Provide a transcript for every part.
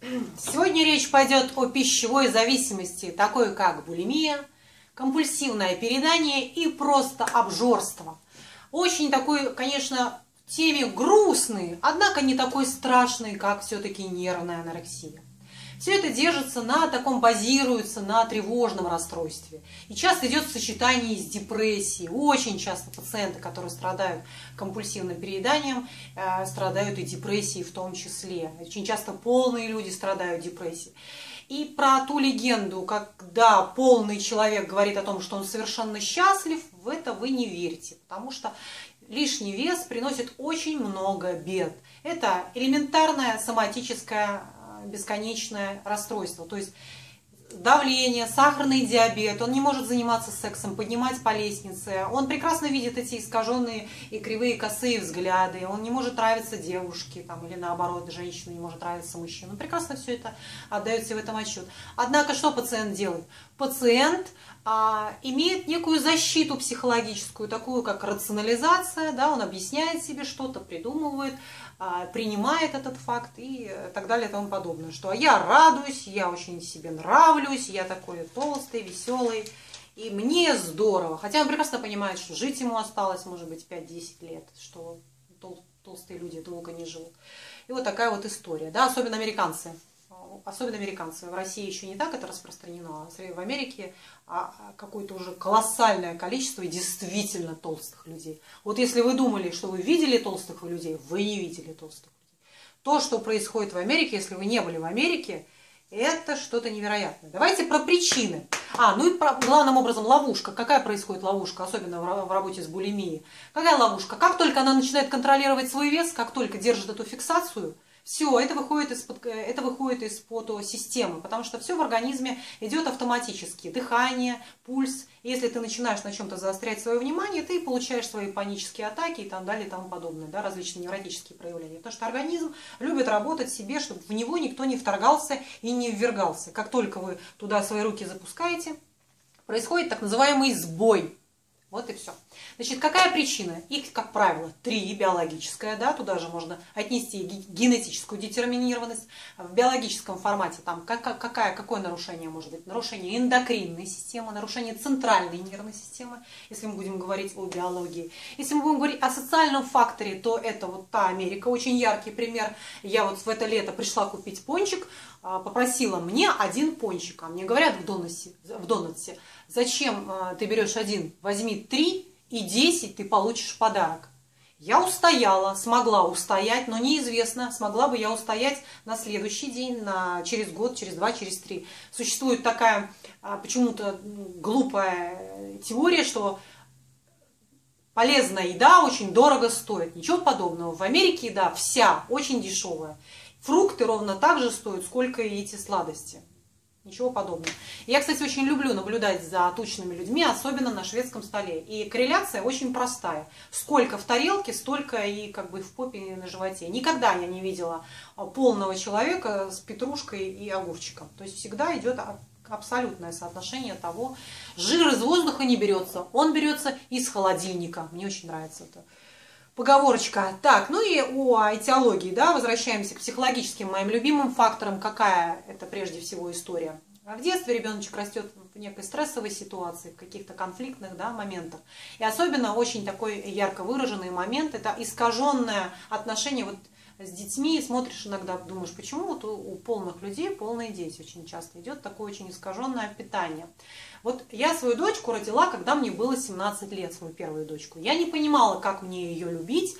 Сегодня речь пойдет о пищевой зависимости, такой как булимия, компульсивное передание и просто обжорство. Очень такой, конечно, теме грустный, однако не такой страшный, как все-таки нервная анорексия. Все это держится на таком, базируется на тревожном расстройстве. И часто идет сочетание с депрессией. Очень часто пациенты, которые страдают компульсивным перееданием, э, страдают и депрессией в том числе. Очень часто полные люди страдают депрессией. И про ту легенду, когда полный человек говорит о том, что он совершенно счастлив, в это вы не верите, потому что лишний вес приносит очень много бед. Это элементарная соматическая бесконечное расстройство. То есть давление, сахарный диабет, он не может заниматься сексом, поднимать по лестнице, он прекрасно видит эти искаженные и кривые косые взгляды, он не может нравиться девушке, там, или наоборот, женщина не может нравиться мужчине. Он прекрасно все это отдает себе в этом отчет. Однако, что пациент делает? Пациент а, имеет некую защиту психологическую, такую как рационализация, да, он объясняет себе что-то, придумывает, принимает этот факт и так далее и тому подобное. Что я радуюсь, я очень себе нравлюсь, я такой толстый, веселый, и мне здорово. Хотя он прекрасно понимает, что жить ему осталось, может быть, 5-10 лет, что тол толстые люди долго не живут. И вот такая вот история, да, особенно американцы особенно американцы. В России еще не так это распространено, а в Америке а, а, какое-то уже колоссальное количество действительно толстых людей. Вот если вы думали, что вы видели толстых людей, вы не видели толстых людей. То, что происходит в Америке, если вы не были в Америке, это что-то невероятное. Давайте про причины. А, ну и про, главным образом ловушка. Какая происходит ловушка, особенно в работе с булимией? Какая ловушка? Как только она начинает контролировать свой вес, как только держит эту фиксацию – все, это выходит из-под это выходит из-под системы, потому что все в организме идет автоматически. Дыхание, пульс. Если ты начинаешь на чем-то заострять свое внимание, ты получаешь свои панические атаки и там далее и тому подобное, да, различные невротические проявления. Потому что организм любит работать себе, чтобы в него никто не вторгался и не ввергался. Как только вы туда свои руки запускаете, происходит так называемый сбой вот и все. Значит, какая причина? Их, как правило, три. Биологическая, да, туда же можно отнести генетическую детерминированность. В биологическом формате там какая, какое нарушение может быть? Нарушение эндокринной системы, нарушение центральной нервной системы, если мы будем говорить о биологии. Если мы будем говорить о социальном факторе, то это вот та Америка, очень яркий пример. Я вот в это лето пришла купить пончик, а, попросила мне один пончик, а мне говорят в Донатсе, в Донатсе зачем а, ты берешь один, возьми три и десять ты получишь подарок. Я устояла, смогла устоять, но неизвестно, смогла бы я устоять на следующий день, на, через год, через два, через три. Существует такая а, почему-то глупая теория, что полезная еда очень дорого стоит. Ничего подобного. В Америке еда вся очень дешевая. Фрукты ровно так же стоят, сколько и эти сладости. Ничего подобного. Я, кстати, очень люблю наблюдать за тучными людьми, особенно на шведском столе. И корреляция очень простая. Сколько в тарелке, столько и как бы в попе и на животе. Никогда я не видела полного человека с петрушкой и огурчиком. То есть всегда идет абсолютное соотношение того. Жир из воздуха не берется, он берется из холодильника. Мне очень нравится это Поговорочка. Так, ну и о этиологии, да, возвращаемся к психологическим моим любимым факторам. Какая это прежде всего история? В детстве ребеночек растет в некой стрессовой ситуации, в каких-то конфликтных да, моментах. И особенно очень такой ярко выраженный момент – это искаженное отношение вот с детьми, смотришь иногда, думаешь, почему вот у, у полных людей полные дети очень часто идет такое очень искаженное питание. Вот я свою дочку родила, когда мне было 17 лет, свою первую дочку. Я не понимала, как мне ее любить,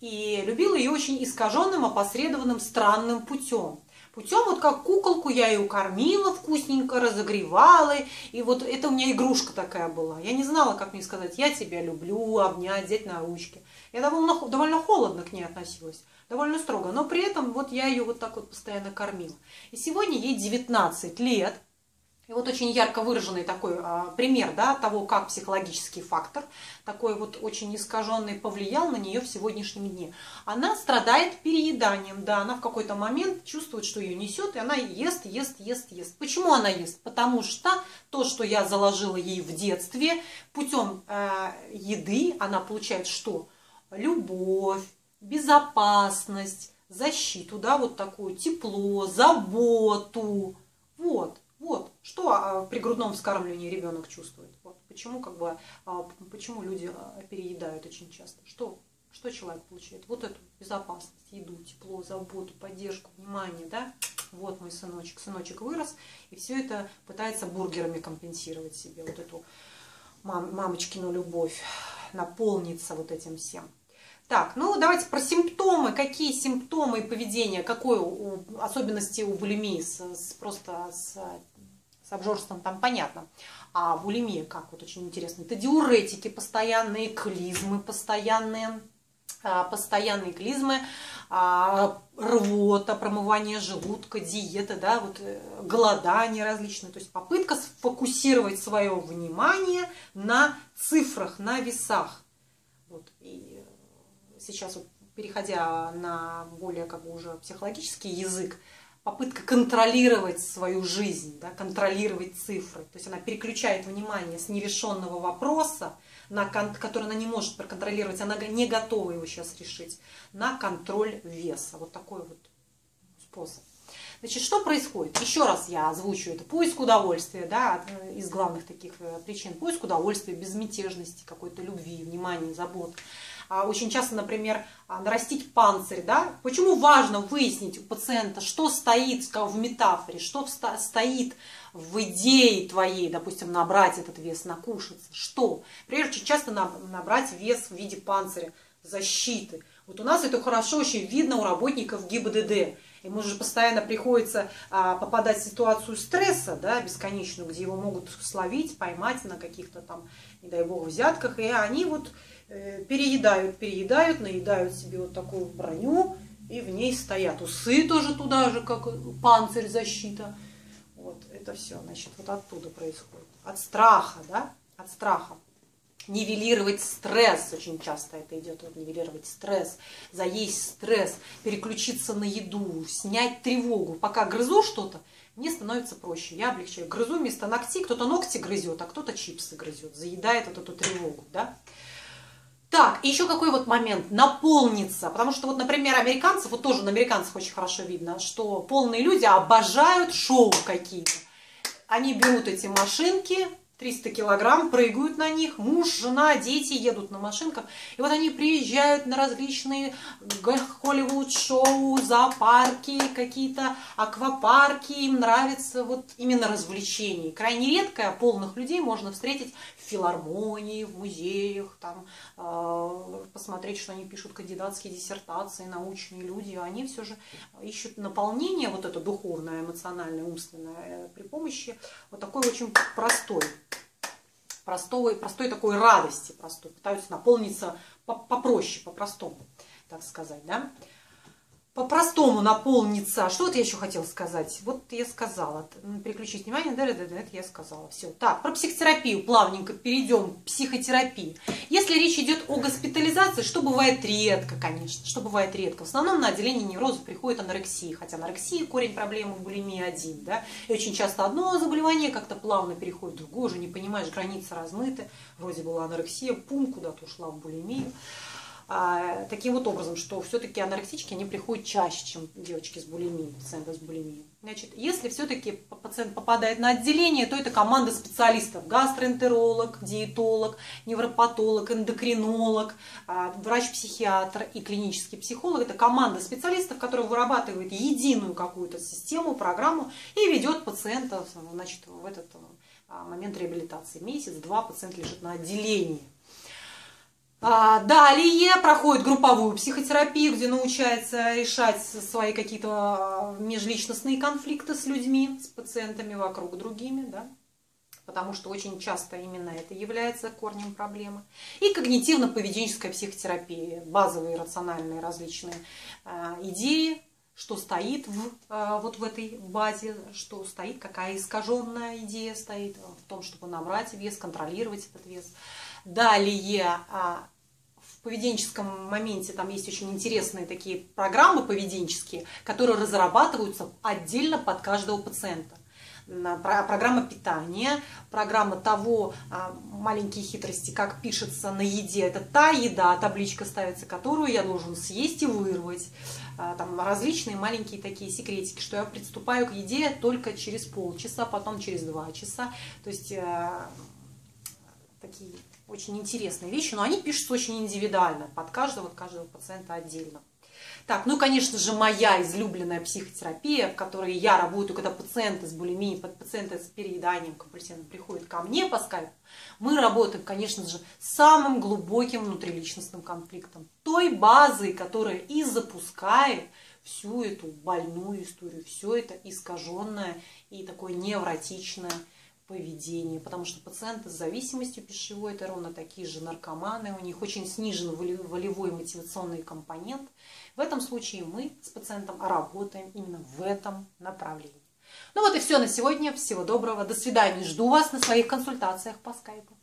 и любила ее очень искаженным, опосредованным, странным путем. Путем вот как куколку я ее кормила вкусненько, разогревала, и вот это у меня игрушка такая была. Я не знала, как мне сказать, я тебя люблю, обнять, взять на ручки. Я довольно, довольно холодно к ней относилась довольно строго, но при этом вот я ее вот так вот постоянно кормила. И сегодня ей 19 лет, и вот очень ярко выраженный такой а, пример да, того, как психологический фактор, такой вот очень искаженный, повлиял на нее в сегодняшнем дне. Она страдает перееданием, да, она в какой-то момент чувствует, что ее несет, и она ест, ест, ест, ест. Почему она ест? Потому что то, что я заложила ей в детстве, путем э, еды она получает что? Любовь, безопасность, защиту, да, вот такую тепло, заботу. Вот, вот, что а, при грудном вскармливании ребенок чувствует. Вот, почему, как бы, а, почему люди а, переедают очень часто. Что, что человек получает? Вот эту безопасность, еду, тепло, заботу, поддержку, внимание, да. Вот мой сыночек, сыночек вырос, и все это пытается бургерами компенсировать себе, вот эту мам, мамочкину любовь, наполниться вот этим всем. Так, ну давайте про симптомы. Какие симптомы и поведение, какой у, особенности у булимии с, с, просто с, с обжорством там понятно. А булимия как, вот очень интересно. Это диуретики постоянные, клизмы постоянные, а, постоянные клизмы, а, рвота, промывание желудка, диета, да, вот э, голодание различные. То есть попытка сфокусировать свое внимание на цифрах, на весах. Вот. И сейчас вот переходя на более как бы уже психологический язык, попытка контролировать свою жизнь, да, контролировать цифры. То есть она переключает внимание с нерешенного вопроса, на, который она не может проконтролировать, она не готова его сейчас решить, на контроль веса. Вот такой вот способ. Значит, что происходит? Еще раз я озвучу это. Поиск удовольствия, да, из главных таких э, причин. Поиск удовольствия, безмятежности, какой-то любви, внимания, забот. А, очень часто, например, а, нарастить панцирь, да? Почему важно выяснить у пациента, что стоит в метафоре, что стоит в идее твоей, допустим, набрать этот вес, накушаться, что? Например, очень часто набрать вес в виде панциря, защиты. Вот у нас это хорошо очень видно у работников ГИБДД. Ему же постоянно приходится а, попадать в ситуацию стресса, да, бесконечную, где его могут словить, поймать на каких-то там, не дай бог, взятках, и они вот Э, переедают, переедают, наедают себе вот такую броню, и в ней стоят. Усы тоже туда же, как панцирь, защита. Вот это все, значит, вот оттуда происходит. От страха, да, от страха. Нивелировать стресс, очень часто это идет, вот, нивелировать стресс, заесть стресс, переключиться на еду, снять тревогу. Пока грызу что-то, мне становится проще, я облегчаю. Грызу вместо ногтей, кто-то ногти грызет, а кто-то чипсы грызет, заедает вот эту тревогу, да. Так, и еще какой вот момент, наполниться, потому что вот, например, американцев, вот тоже на американцев очень хорошо видно, что полные люди обожают шоу какие-то. Они берут эти машинки, 300 килограмм, прыгают на них, муж, жена, дети едут на машинках. И вот они приезжают на различные Холливуд-шоу, зоопарки, какие-то аквапарки, им нравится вот именно развлечение. Крайне редко полных людей можно встретить в филармонии, в музеях, там, э, посмотреть, что они пишут кандидатские диссертации, научные люди. Они все же ищут наполнение, вот это духовное, эмоциональное, умственное, при помощи вот такой очень простой простой, простой такой радости, простой, пытаются наполниться попроще, по-простому, так сказать, да по-простому наполниться. Что вот я еще хотела сказать? Вот я сказала, переключить внимание, да, да, да, это я сказала. Все. Так, про психотерапию плавненько перейдем психотерапии. Если речь идет о госпитализации, что бывает редко, конечно, что бывает редко. В основном на отделение невроза приходит анорексия, хотя анорексия корень проблемы в булимии один, да, и очень часто одно заболевание как-то плавно переходит в другое, уже не понимаешь, границы размыты, вроде была анорексия, пум, куда-то ушла в булимию. А, таким вот образом, что все-таки анорексички, они приходят чаще, чем девочки с булимией, пациенты с булимией. Значит, если все-таки пациент попадает на отделение, то это команда специалистов. Гастроэнтеролог, диетолог, невропатолог, эндокринолог, а, врач-психиатр и клинический психолог. Это команда специалистов, которая вырабатывает единую какую-то систему, программу и ведет пациента значит, в этот а, момент реабилитации. Месяц-два пациент лежит на отделении. А, далее проходит групповую психотерапию, где научается решать свои какие-то а, межличностные конфликты с людьми, с пациентами вокруг другими, да, потому что очень часто именно это является корнем проблемы. И когнитивно-поведенческая психотерапия, базовые рациональные различные а, идеи, что стоит в, вот в этой базе, что стоит, какая искаженная идея стоит в том, чтобы набрать вес, контролировать этот вес. Далее а, в поведенческом моменте там есть очень интересные такие программы поведенческие, которые разрабатываются отдельно под каждого пациента. Программа питания, программа того, а, маленькие хитрости, как пишется на еде. Это та еда, табличка ставится, которую я должен съесть и вырвать. А, там различные маленькие такие секретики, что я приступаю к еде только через полчаса, потом через два часа. То есть э, такие очень интересные вещи, но они пишутся очень индивидуально, под каждого, каждого пациента отдельно. Так, ну, конечно же, моя излюбленная психотерапия, в которой я работаю, когда пациенты с булимией, пациенты с перееданием компульсивным приходят ко мне по скайпу, мы работаем, конечно же, с самым глубоким внутриличностным конфликтом, той базой, которая и запускает всю эту больную историю, все это искаженное и такое невротичное поведение, потому что пациенты с зависимостью пищевой это ровно такие же наркоманы, у них очень снижен волевой мотивационный компонент. В этом случае мы с пациентом работаем именно в этом направлении. Ну вот и все на сегодня. Всего доброго. До свидания. Жду вас на своих консультациях по скайпу.